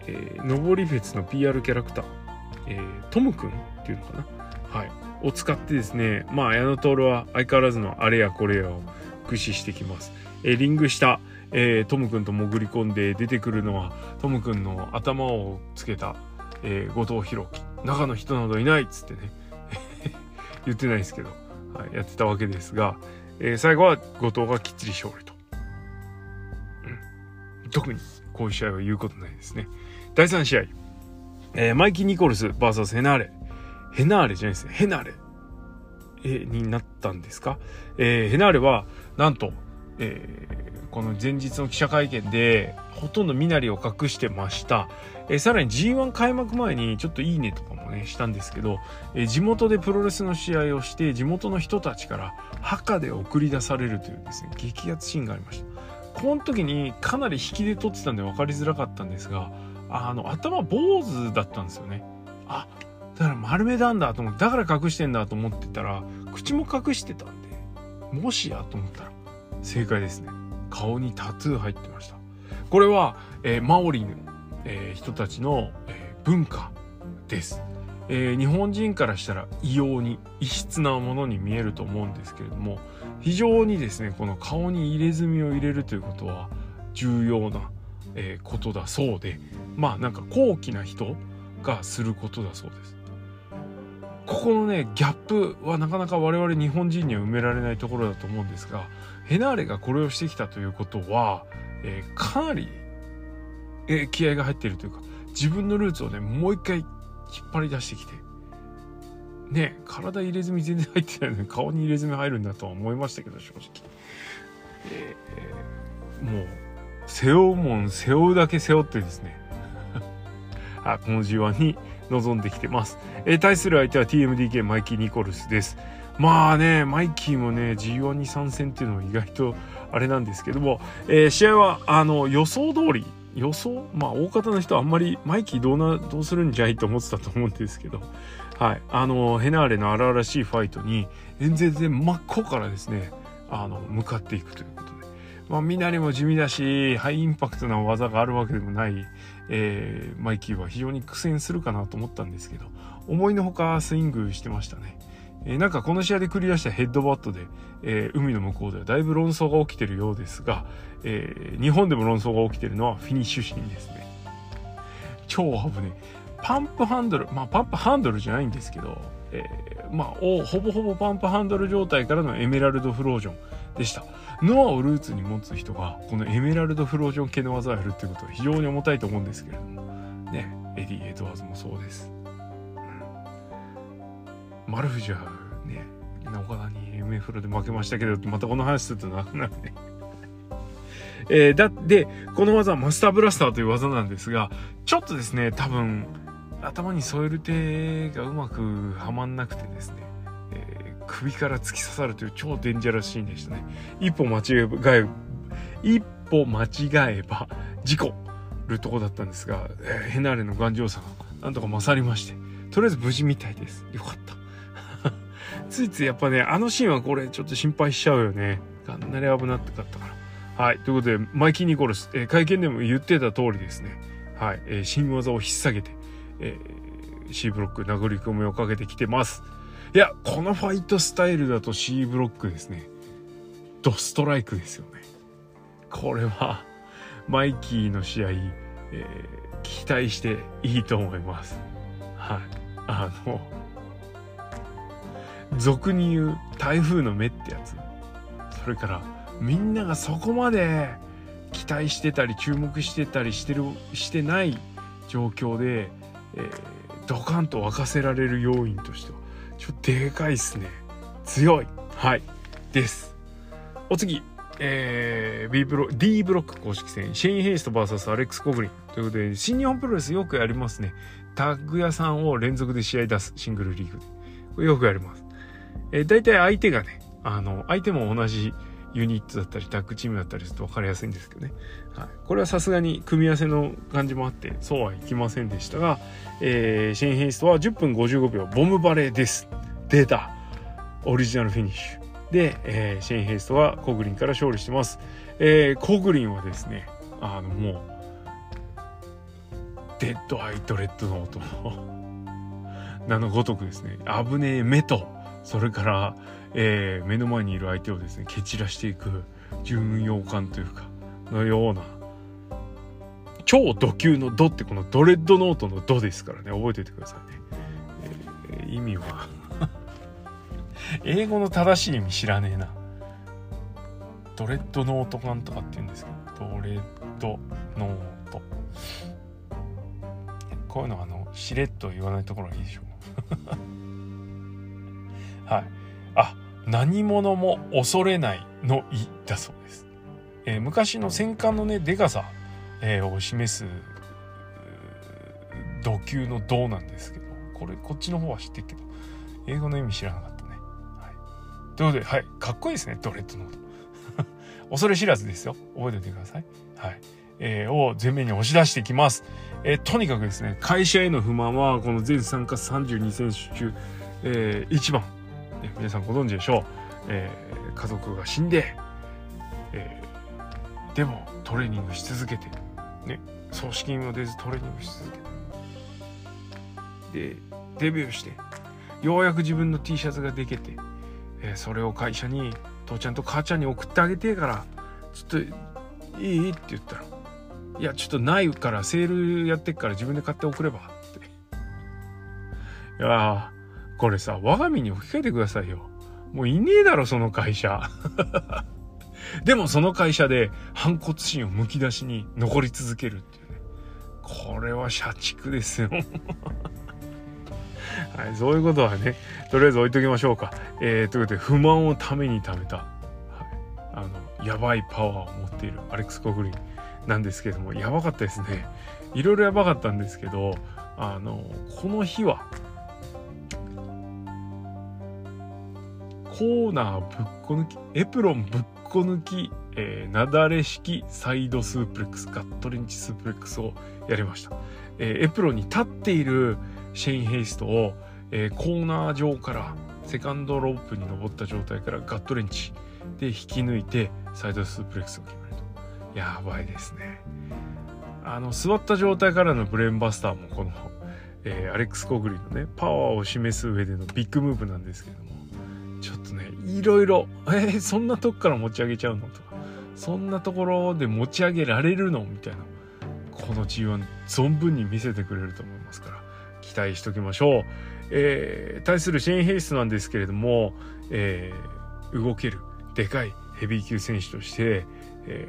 えー、登りフェツの PR キャラクター、えー、トムくんっていうのかな？はい。を使ってですね、まあ、矢野徹は相変わらずのあれやこれやを駆使してきます。えー、リング下、えー、トムくんと潜り込んで出てくるのは、トムくんの頭をつけた、えー、後藤弘樹。中の人などいないっつってね、言ってないですけど、はい、やってたわけですが、えー、最後は後藤がきっちり勝利と。うん。特にこういう試合は言うことないですね。第3試合、えー、マイキー・ニコルス VS ヘナーレ。ヘナーレじゃないですね。ヘナーレ。え、になったんですか？えー、ヘナーレは、なんと、えー、この前日の記者会見で、ほとんど身なりを隠してました。えー、さらに G1 開幕前にちょっといいねとかもね、したんですけど、えー、地元でプロレスの試合をして、地元の人たちから墓で送り出されるというですね、激アツシーンがありました。この時にかなり引きで撮ってたんで分かりづらかったんですが、あの、頭坊主だったんですよね。あ、だから丸めたんだと思って、だから隠してんだと思ってたら、口も隠してたんで、もしやと思ったら、正解ですね。顔にタトゥー入ってました。これは、えー、マオリの、えー、人たちの、えー、文化です。えー、日本人からしたら異様に異質なものに見えると思うんですけれども非常にですねこの顔に入れ墨を入れるということは重要な、えー、ことだそうでまあなんか高貴な人がすることだそうです。ここのねギャップはなかなか我々日本人には埋められないところだと思うんですがヘナーレがこれをしてきたということは、えー、かなり、えー、気合が入っているというか自分のルーツをねもう一回引っ張り出してきてね体入れ墨全然入ってないのに顔に入れ墨入るんだとは思いましたけど正直、えー、もう背負うもん背負うだけ背負ってですね。あこの G1 に臨んできてます、えー、対する相手は TMDK マイキー・ニコルスです。まあねマイキーもね G1 に参戦っていうのは意外とあれなんですけども、えー、試合はあの予想通り予想まあ大方の人はあんまりマイキーどうなどうするんじゃいと思ってたと思うんですけど。はい。あのヘナーレの荒々しいファイトに全然真っ向からですねあの向かっていくということ。まあみなりも地味だしハイインパクトな技があるわけでもない、えー、マイキーは非常に苦戦するかなと思ったんですけど思いのほかスイングしてましたね。えー、なんかこの試合で繰り出したヘッドバットで、えー、海の向こうではだいぶ論争が起きてるようですが、えー、日本でも論争が起きてるのはフィニッシュシーンですね。超危ねパンプハンドル、まあパンプハンドルじゃないんですけど、えー、まあほぼほぼパンプハンドル状態からのエメラルドフロージョン。でした。ノアをルーツに持つ人がこのエメラルドフロージョン系の技をやるっていうことは非常に重たいと思うんですけれどもねエディ・エドワーズもそうです。丸藤はね岡田に MF ロで負けましたけどまたこの話するとなくなるねえー、だでこの技はマスターブラスターという技なんですがちょっとですね多分頭に添える手がうまくはまんなくてですね、首から突き刺さるという超デンジャラスシーンでしたね一歩間違え一歩間違えば事故るとこだったんですが、えー、ヘナーレの頑丈さがなんとか勝りましてとりあえず無事みたいですよかった ついついやっぱね、あのシーンはこれちょっと心配しちゃうよね。かなり危なかったから。はい。ということで、マイキー・ニコルス、えー、会見でも言ってた通りですね。はい。えー、新技を引っ提げて、えー、C ブロック殴り込みをかけてきてます。いや、このファイトスタイルだと C ブロックですね。ドストライクですよね。これは、マイキーの試合、えー、期待していいと思います。はい。あの、俗に言う台風の目ってやつそれからみんながそこまで期待してたり注目してたりしてるしてない状況で、えー、ドカンと沸かせられる要因としてはちょでかいっすね強いはいですお次えー、B ブロ D ブロック公式戦、シェイン・ヘイスト VS アレックス・コグリン。ということで、新日本プロレスよくやりますね。タッグ屋さんを連続で試合出すシングルリーグで。よくやります。えー、大体相手がね、あの、相手も同じユニットだったり、タッグチームだったりすると分かりやすいんですけどね。はい。これはさすがに組み合わせの感じもあって、そうはいきませんでしたが、えー、シェイン・ヘイストは10分55秒、ボムバレーです。出た。オリジナルフィニッシュ。で、えー、シェイン・ヘイストはコグリンから勝利してます。えー、コグリンはですね、あのもう、デッドアイドレッドノートの 名のごとくですね、危ねえ目と、それから、えー、目の前にいる相手をですね、蹴散らしていく巡洋艦というか、のような、超ド級のドってこのドレッドノートのドですからね、覚えておいてくださいね。えー、意味は英語の正しい意味知らねえな。ドレッドノート缶とかって言うんですけど、ドレッドノート。こういうのはあの、しれっと言わないところがいいでしょう。はい。あ、何者も恐れないの意だそうです。えー、昔の戦艦のね、でかさ、えー、を示す、土級の銅なんですけど、これ、こっちの方は知ってるけど、英語の意味知らなかったね。はい。ということで、はい、かっこいいですね、ドレッドノート。恐れ知らずですよ。覚えておいてください。はい。えー、を前面に押し出していきます。えー、とにかくですね、会社への不満は、この全参加32選手中、えー、1番、ね、皆さんご存知でしょう。えー、家族が死んで、えー、でもトレーニングし続けて、ね、葬式にも出ずトレーニングし続けて、で、デビューして、ようやく自分の T シャツができて、えー、それを会社に父ちゃんと母ちゃんに送ってあげてからちょっといい？って言ったら「いやちょっとないからセールやってっから自分で買って送れば」っていやこれさ我が身に置き換えてくださいよ。もういねえだろその会社。でもその会社で反骨心をむき出しに残り続けるっていうね。これは社畜ですよ。はい、そういうことはね、とりあえず置いときましょうか。えー、ということで、不満をためにためた、はい、あの、やばいパワーを持っているアレックス・コグリンなんですけども、やばかったですね。いろいろやばかったんですけど、あの、この日は、コーナーぶっこ抜き、エプロンぶっこ抜き、えー、なだれ式サイドスープレックス、ガットレンチスープレックスをやりました。えー、エプロンに立っているシェイン・ヘイストを、えー、コーナー上からセカンドロープに登った状態からガットレンチで引き抜いてサイドスープレックスを決めるとやばいですねあの座った状態からのブレーンバスターもこの、えー、アレックス・コグリのねパワーを示す上でのビッグムーブなんですけどちょっとねいろいろえー、そんなとこから持ち上げちゃうのとかそんなところで持ち上げられるのみたいなこの G1 存分に見せてくれると思いますから期待しときましょう。えー、対するシェーン・ヘイスなんですけれども、えー、動けるでかいヘビー級選手として、え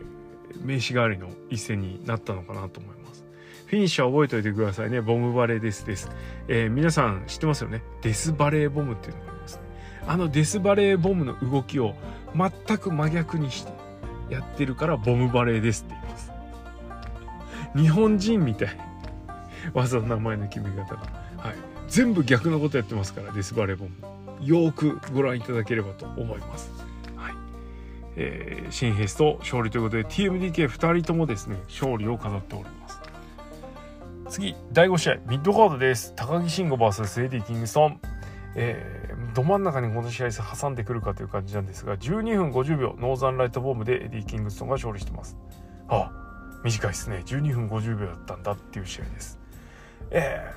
ー、名刺代わりの一戦になったのかなと思います。フィニッシャー覚えておいてくださいね。ボムバレーですです。えー、皆さん知ってますよね？デスバレーボムっていうのがありますね。あのデスバレーボムの動きを全く真逆にしてやってるからボムバレーですって言います。日本人みたい。技の名前の決め方が。はい。全部逆のことやってますから、デスバレーボム。よくご覧いただければと思います。はい。えー、シェイン・ヘイスト勝利ということで、TMDK2 人ともですね、勝利を飾っております。次、第5試合、ミッドカードです。鷹木信悟 VS エディ・キングストン。えー、ど真ん中にこの試合挟んでくるかという感じなんですが12分50秒ノーザンライトボムでエディ・キングストンが勝利してます。あ短いですね。12分50秒だったんだっていう試合です。え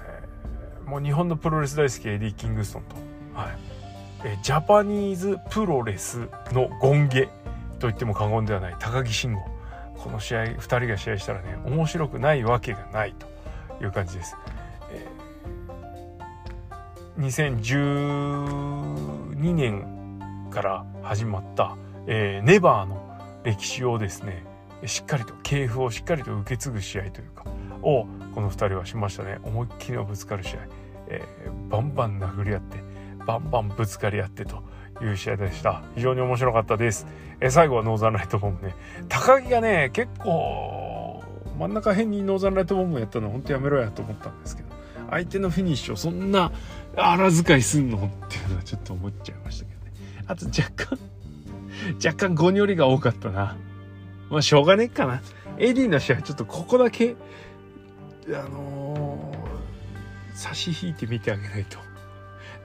ー、もう日本のプロレス大好きエディ・キングストンと、はい。えー、ジャパニーズプロレスの権化と言っても過言ではない鷹木信悟。この試合2人が試合したらね面白くないわけがないという感じです。2012年から始まった、えー、ネバーの歴史をですねしっかりと系譜をしっかりと受け継ぐ試合というかをこの2人はしましたね。思いっきりのぶつかる試合、えー、バンバン殴り合ってバンバンぶつかり合ってという試合でした。非常に面白かったです。え最後はノーザンライトボムね。高木がね結構真ん中辺にノーザンライトボムやったの本当やめろやと思ったんですけど相手のフィニッシュをそんな荒遣いすんのっていうのはちょっと思っちゃいましたけどね。あと若干 若干ゴニョリが多かったな。まあしょうがねえかな。AD の試合ちょっとここだけあのー、差し引いてみてあげないと。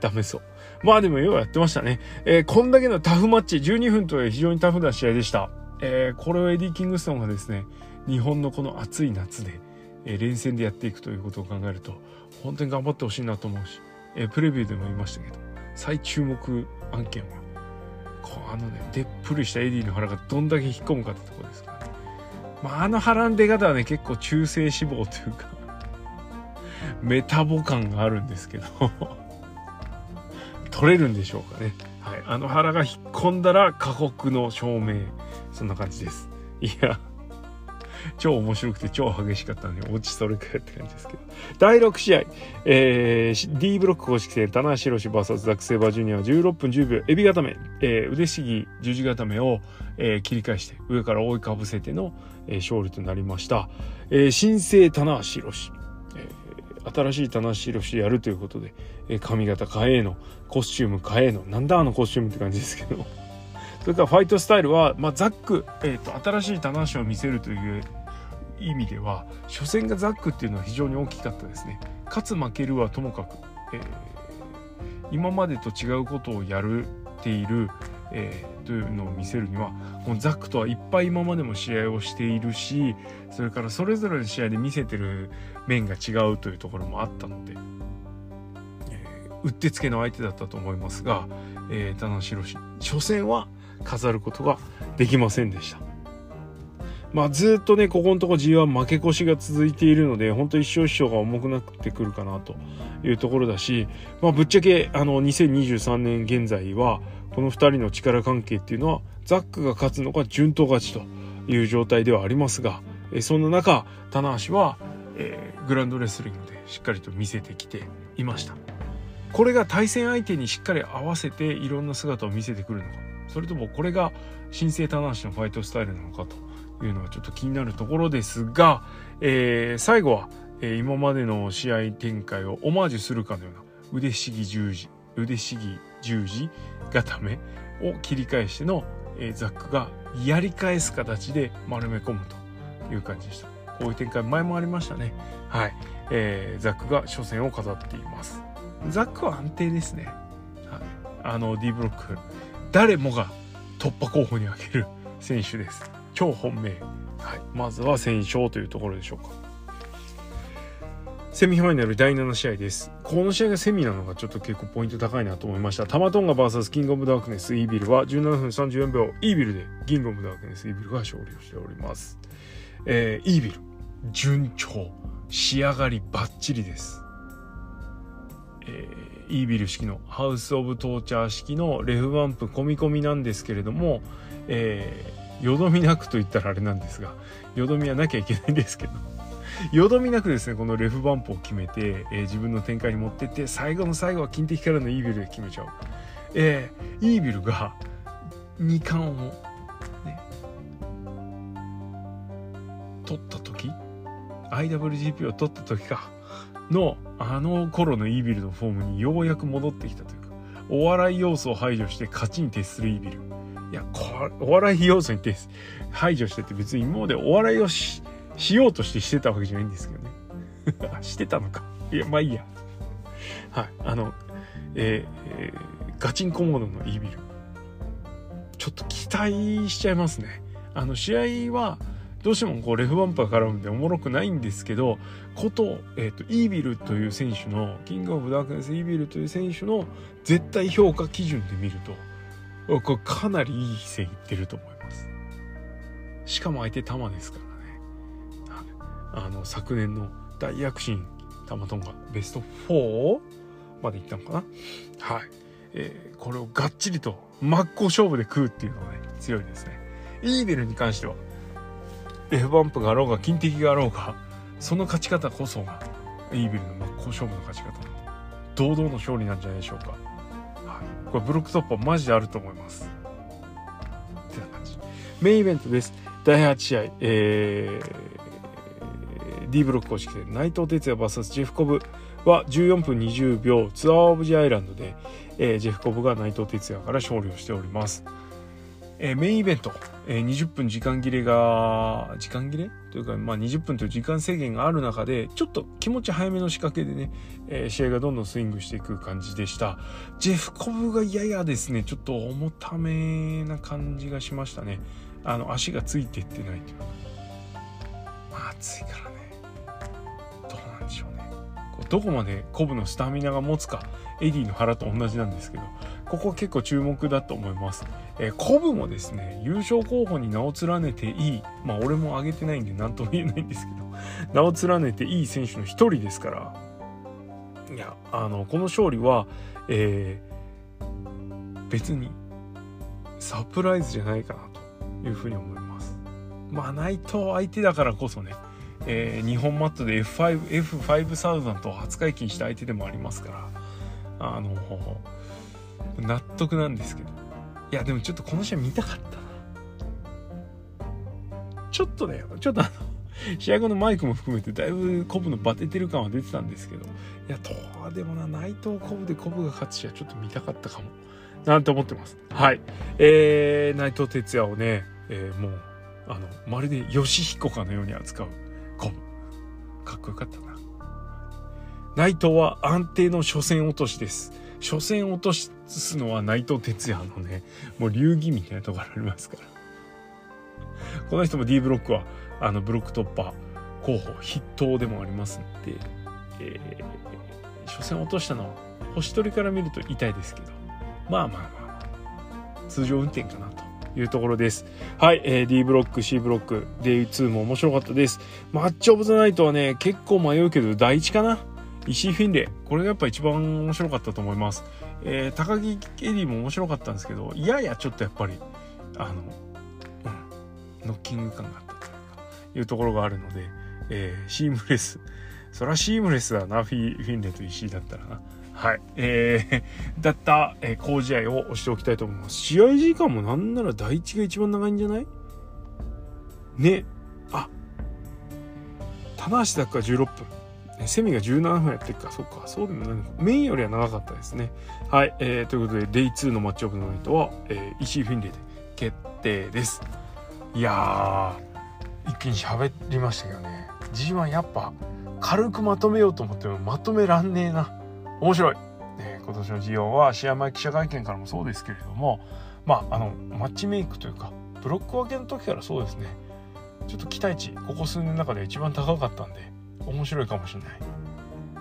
ダメそう。まあでもようやってましたね。えー、こんだけのタフマッチ、12分とは非常にタフな試合でした。えー、これをエディ・キングストンがですね、日本のこの暑い夏で、え、連戦でやっていくということを考えると、本当に頑張ってほしいなと思うし、え、プレビューでも言いましたけど、最注目案件は、こうあのね、でっぷりしたエディの腹がどんだけ引っ込むかってとこですからね。まあ、あの腹の出方はね、結構中性脂肪というか メタボ感があるんですけど 取れるんでしょうかね。はい。あの腹が引っ込んだら過酷の証明。そんな感じです。いや、超面白くて超激しかったんで、落ちそれくらいって感じですけど。第6試合、えー、D ブロック公式戦、棚橋宏 VS ザック・セーバージュニアは16分10秒、エビ固め、えー、腕しぎ十字固めを、えー、切り返して、上から覆いかぶせての、えー、勝利となりました。えー、新生棚橋宏。えー新しい棚橋宏やるということで、え髪型変えのコスチューム変えのなんだあのコスチュームって感じですけどそれからファイトスタイルは、まあ、ザック、えーと、新しい棚橋を見せるという意味では初戦がザックっていうのは非常に大きかったですね。勝つ負けるはともかく、えー、今までと違うことをやるっている、えー、というのを見せるにはこのザックとはいっぱい今までも試合をしているしそれからそれぞれの試合で見せてる面が違うというところもあったので、えー、うってつけの相手だったと思いますが、えー、田中宏。初戦は飾ることができませんでした。まあずっとね、ここのとこ G1 負け越しが続いているので、本当一勝一勝が重くなってくるかなというところだし、まあぶっちゃけあの2023年現在は、この2人の力関係っていうのはザックが勝つのか順当勝ちという状態ではありますが、えそんな中棚橋は、えー、グランドレスリングでしっかりと見せてきていましたこれが対戦相手にしっかり合わせていろんな姿を見せてくるのかそれともこれが新生棚橋のファイトスタイルなのかというのはちょっと気になるところですが、えー、最後は、えー、今までの試合展開をオマージュするかのような腕ひしぎ十字腕ひしぎ十字固めを切り返しての、えー、ザックがやり返す形で丸め込むという感じでした。こういう展開前もありましたね。はい。えー、ザックが初戦を飾っています。ザックは安定ですね。はい、あの D ブロック、誰もが突破候補に挙げる選手です。超本命。はい。まずは戦勝というところでしょうか。セミファイナル第7試合です。この試合がセミなのがちょっと結構ポイント高いなと思いました。タマトンガ VS キングオブダークネスイービルは17分34秒イービルでキングオブダークネスイービルが勝利をしております。えー、イービル、順調、仕上がりバッチリです。えー、イービル式のハウス・オブ・トーチャー式のレフバンプ込み込みなんですけれども、えー、よどみなくと言ったらあれなんですが、よどみはなきゃいけないんですけど、よどみなくですねこのレフバンプを決めて、えー、自分の展開に持ってって最後の最後は金敵からのイービルで決めちゃう、えー、イービルが2冠をね取った時 IWGP を取った時かのあの頃のイービルのフォームにようやく戻ってきたというかお笑い要素を排除して勝ちに徹するイービル。いやこお笑い要素に徹排除してって別に今までお笑いをししようとしてしてたわけじゃないんですけどね。してたのか。いやまあいいや。はい。あのえー、えー、ガチンコモードのイービル。ちょっと期待しちゃいますね。あの試合はどうしてもこうレフバンパー絡むんでおもろくないんですけどこと,、えーと、イービルという選手のキングオブダークネスイービルという選手の絶対評価基準で見るとこれかなりいい線いってると思います。しかも相手玉ですからね。あの昨年の大躍進タマトンがベスト4までいったのかな。はい、えー、これをがっちりと真っ向勝負で食うっていうのがね強いですね。イーベルに関しては F バンプがあろうが金敵があろうがその勝ち方こそがイーベルの真っ向勝負の勝ち方。堂々の勝利なんじゃないでしょうか、はい、これブロック突破マジであると思います。ってな感じ。メインイベントです。第8試合えー、D ブロック公式戦内藤哲也 VS ジェフコブは14分20秒ツアーオブジアイランドで、えー、ジェフコブが内藤哲也から勝利をしております。えー、メインイベント、えー、20分時間切れが、時間切れ？というか、まあ、20分という時間制限がある中で、ちょっと気持ち早めの仕掛けでね、えー、試合がどんどんスイングしていく感じでした。ジェフコブがややですね、ちょっと重ためな感じがしましたね。あの、足がついていってないというか。まあ、暑いからね。どうなんでしょうね。こうどこまでコブのスタミナが持つか、エディの腹と同じなんですけど、ここ結構注目だと思います。えー、コブもですね、優勝候補に名を連ねていい、まあ俺も挙げてないんで何とも言えないんですけど、名を連ねていい選手の一人ですから、いや、あの、この勝利は、えー、別にサプライズじゃないかなというふうに思います。まあ内藤相手だからこそね、えー、日本マットで F5、F5000 と初解禁した相手でもありますから、あの、納得なんですけど。いやでもちょっとこの試合見たかったな。ちょっとねちょっとあの試合後のマイクも含めてだいぶコブのバテてる感は出てたんですけど。いやとはでもな内藤コブでコブが勝つ試合ちょっと見たかったかも。なんて思ってます。はい。えー、内藤哲也をね、えー、もうあのまるで義彦かのように扱うコブ。かっこよかったな。内藤は安定の初戦落としです。初戦落としすのは内藤哲也のね、もう流儀みたいなところありますから。この人も D ブロックは、あの、ブロック突破候補筆頭でもありますんで、えー、初戦落としたのは、星取りから見ると痛いですけど、まあまあまあ、通常運転かなというところです。はい、えー、D ブロック、C ブロック、Day2 も面白かったです。マッチオブザナイトはね、結構迷うけど、第1かな石井フィンレイ。これがやっぱ一番面白かったと思います。えー、鷹木エディも面白かったんですけど、いややちょっとやっぱり、あの、うん、ノッキング感があったというか、いうところがあるので、えー、シームレス。そりゃシームレスだな、フィフィンレと石井だったらな。はい。えー、だった、えー、好試合を押しておきたいと思います。試合時間もなんなら第一が一番長いんじゃない？ね。あ、棚橋だっか16分。セミが17分やってるか、そっか、そうでもないメインよりは長かったですね。はい、えー、ということで、デイ2のマッチオブのナイトは、えー、石井フィンレイで決定です。いや、一気に喋りましたけどね、G1 やっぱ軽くまとめようと思ってもまとめらんねえな。面白い。えー、今年の G1 は試合前記者会見からもそうですけれども、まあ、あの、マッチメイクというか、ブロック分けの時からそうですね、ちょっと期待値、ここ数年の中で一番高かったんで、面白いかもしれない。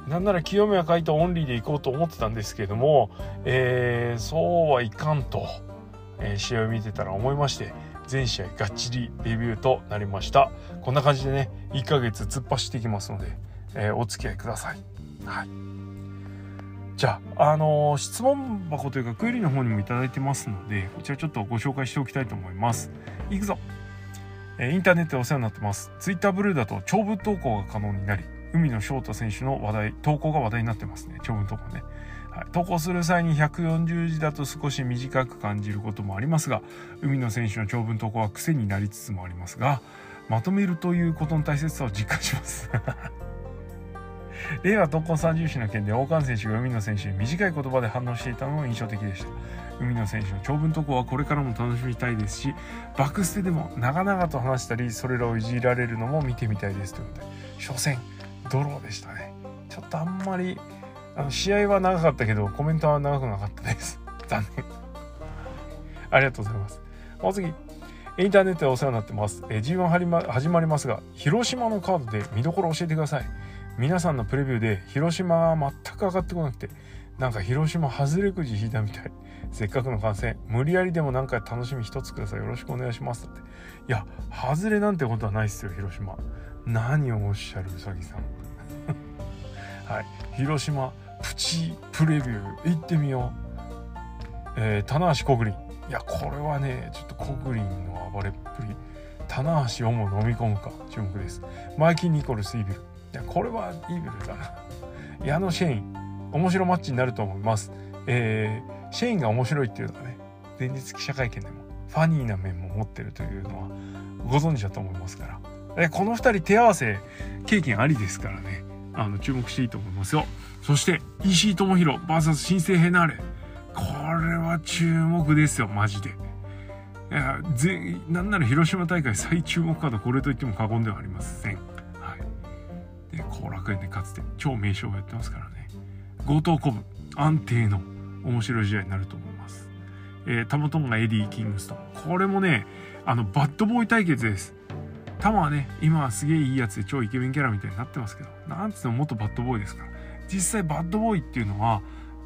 なんなら清宮海斗オンリーで行こうと思ってたんですけれども、えー、そうはいかんと、えー、試合を見てたら思いまして、全試合がっちりレビューとなりました。こんな感じでね、1ヶ月突っ走っていきますので、えー、お付き合いください。はい。じゃあ、あのー、質問箱というかクエリの方にもいただいてますので、こちらちょっとご紹介しておきたいと思います。いくぞインターネットでお世話になってます。ツイッターブルーだと長文投稿が可能になり、海野翔太選手の話題、投稿が話題になってますね。長文投稿ね。はい、投稿する際に140字だと少し短く感じることもありますが、海野選手の長文投稿は癖になりつつもありますが、まとめるということの大切さを実感します。令和特攻三重視の件で王冠選手が海野選手に短い言葉で反応していたのも印象的でした海野選手の長文投稿はこれからも楽しみたいですしバックステでも長々と話したりそれらをいじられるのも見てみたいですということで初戦ドローでしたね。ちょっとあんまりあの試合は長かったけどコメントは長くなかったです。残念。ありがとうございます。お次。インターネットでお世話になってます。え G1 始まりますが、広島のカードで見どころ教えてください。皆さんのプレビューで広島は全く上がってこなくてなんか広島外れくじ引いたみたい。せっかくの観戦無理やりでもなんか楽しみ一つください。よろしくお願いしますって。いや外れなんてことはないっすよ広島。何をおっしゃるうさぎさん。はい。広島プチプレビュー。行ってみよう。えー、棚橋コグリンいやこれはねちょっとコグリンの暴れっぷり。棚橋をも飲み込むか。注目です。マイキー・ニコルス・イービル。いやこれはイーブルだな。矢野シェイン。面白マッチになると思います。えー、シェインが面白いっていうのはね前日記者会見でもファニーな面も持ってるというのはご存知だと思いますから。えこの2人手合わせ経験ありですからね。あの注目していいと思いますよ。そして石井智弘 VS 新生ヘナーレこれは注目ですよマジで。いやぜなんなら広島大会 最注目カードこれと言っても過言ではありません。はい。で後楽園でかつて超名称をやってますからね。強盗コブ安定の面白い試合になると思います。えー、タモトンがエディ・キングストン。これもね、あの、バッドボーイ対決です。タモはね、今はすげえいいやつで超イケメンキャラみたいになってますけど、なんつっても元バッドボーイですから。実際バッドボーイっていうのは、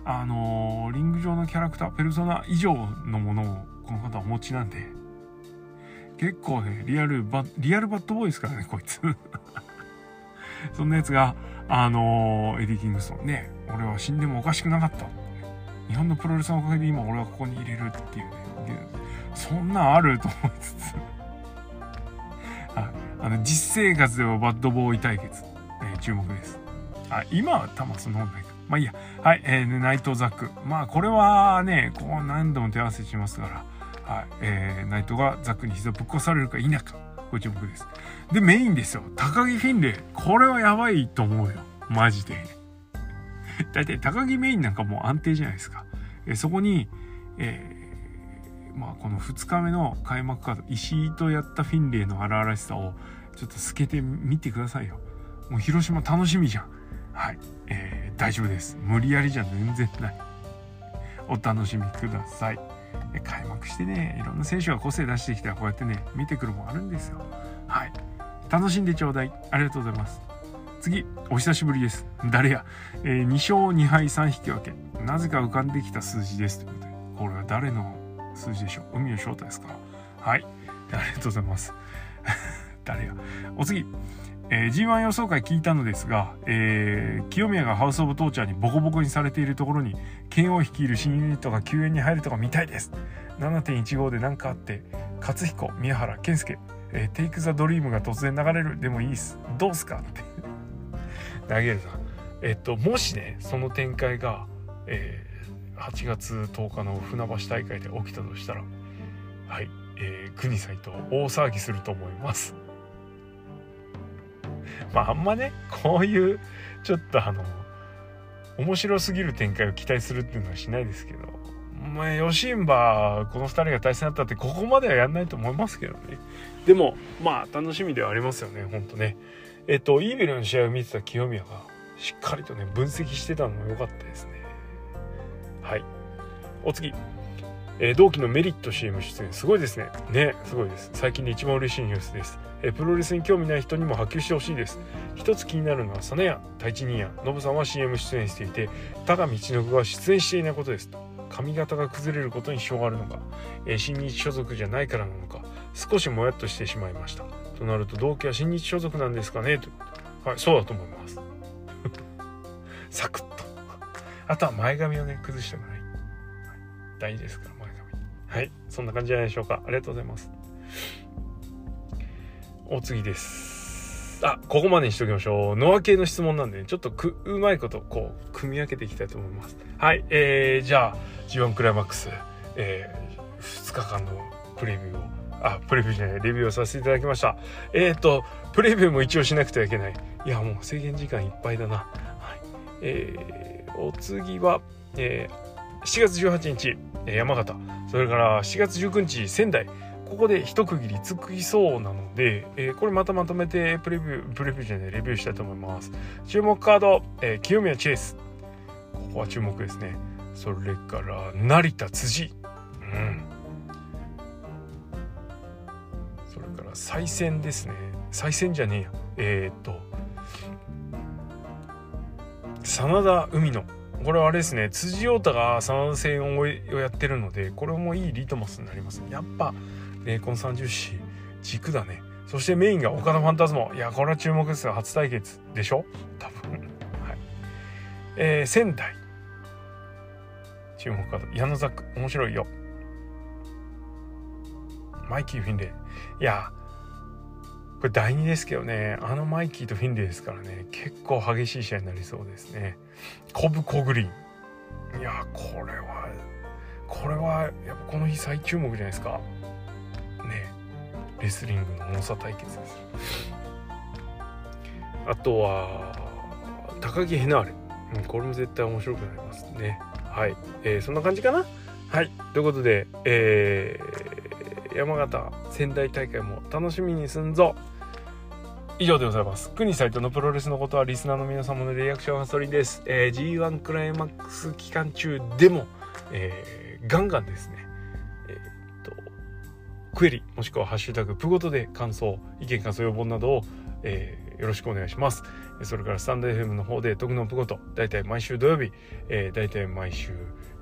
あのー、リング上のキャラクター、ペルソナ以上のものをこの方はお持ちなんで、結構ね、リアルバ、リアルバッドボーイですからね、こいつ。そんなやつが、あのー、エディ・キングストンね、俺は死んでもおかしくなかった。日本のプロレスのおかげで今俺はここに入れるっていうね、そんなんあると思いつつ はい、あの実生活ではバッドボーイ対決、えー、注目です。あ、今はタマス飲んないか。まあいいや。はい、えー、内藤ザック。まあこれはね、こう何度も手合わせしますから、はい、えー、内藤がザックに膝ぶっ壊されるか否か、ご注目です。で、メインですよ。高木フィンレイ。これはやばいと思うよ。マジで。大体高木メインなんかもう安定じゃないですか。えそこに、えー、まあこの2日目の開幕カード、石井とやったフィンレイの荒々しさをちょっと透けてみてくださいよ。もう広島楽しみじゃん。はい。えー、大丈夫です。無理やりじゃ全然ない。お楽しみください。開幕してね、いろんな選手が個性出してきたらこうやってね、見てくるもあるんですよ。はい。楽しんでちょうだい。ありがとうございます。次、お久しぶりです。誰や、えー、2勝2敗3引き分け。なぜか浮かんできた数字です。ということで、これは誰の数字でしょう？海の正体ですか？はい。ありがとうございます。誰や？お次、えー、G1 予想会聞いたのですが、えー、清宮がハウス・オブ・トーチャーにボコボコにされているところに、剣を率いる新ユニットが救援に入るとか見たいです。7.15で何かあって、勝彦、宮原、健介、えー、テイク・ザ・ドリームが突然流れる。でもいいっす。どうすか？って。投げるな。えっと、もしね、その展開が、えー、8月10日の船橋大会で起きたとしたら、はい、えー、国際と大騒ぎすると思います。まあ、あんまね、こういう、ちょっとあの、面白すぎる展開を期待するっていうのはしないですけど、まあ、吉ンこの2人が対戦だったって、ここまではやんないと思いますけどね。でも、まあ、楽しみではありますよね、ほんとね。えっと、イーベルの試合を見てた清宮がしっかりとね、分析してたのも良かったですね。はい。お次。えー、同期のメリット CM 出演。すごいですね。ね、すごいです。最近で一番嬉しいニュースです。えー、プロレスに興味ない人にも波及してほしいです。一つ気になるのは、サネヤ、太一兄や、ノブさんは CM 出演していて、田上道信は出演していないことです。髪型が崩れることに支障があるのか、えー、新日所属じゃないからなのか、少しもやっとしてしまいました。となると同期は新日所属なんですかね？と。はいそうだと思います。サクッと。あとは前髪をね崩したくない、はい、大事ですから前髪。はい。そんな感じじゃないでしょうか。ありがとうございます。お次です。あここまでにしておきましょう。ノア系の質問なんで、ね、ちょっとくうまいことこう組み分けていきたいと思います。はいえー、じゃあ G1 クライマックス、えー、2日間のプレビューをあ、プレビューじゃない、レビューをさせていただきました。えっ、ー、と、プレビューも一応しなくてはいけない。いや、もう制限時間いっぱいだな。はい。えー、お次は、えー、7月18日、山形。それから7月19日、仙台。ここで一区切りつきそうなので、えー、これまたまとめてプレビュー、プレビューじゃない、レビューしたいと思います。注目カード、えー、清宮チェイス。ここは注目ですね。それから、成田辻。うん。再選ですね。再選じゃねえや。えー、っと。真田海野これはあれですね。辻陽太が真田戦をやってるのでこれもいいリトマスになりますやっぱ霊魂三十四軸だね。そしてメインが岡田ファンタズモ。いやこれは注目ですよ。初対決でしょ？多分。はい。えー、仙台。注目カード。矢野ザック。面白いよ。マイキー・フィンレイ。いやこれ第2ですけどね、あのマイキーとフィンレイですからね、結構激しい試合になりそうですね。コブ・コグリン。いや、これは、これはやっぱこの日最注目じゃないですか。ね。レスリングの重さ対決です。あとは高木ヘナーレ、うん、これも絶対面白くなりますね。はい、えー、そんな感じかな？はい。ということで、えー、山形仙台大会も楽しみにすんぞ以上でございます。国サイトのプロレスのことはリスナーの皆様のリアクションはそれです。えー、G1 クライマックス期間中でも、えー、ガンガンですね、えー、っと、クエリ、もしくはハッシュタグプごとで感想、意見感想要望などを、えー、よろしくお願いします。それからスタンド FM の方で、徳のプごと、だいたい毎週土曜日、えー、だいたい毎週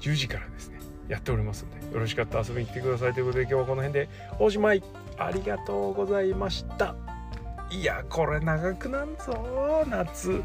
10時からですね、やっております。んでよろしかったら遊びに来てください。ということで今日はこの辺でおしまい。ありがとうございました。いやこれ長くなんぞ夏。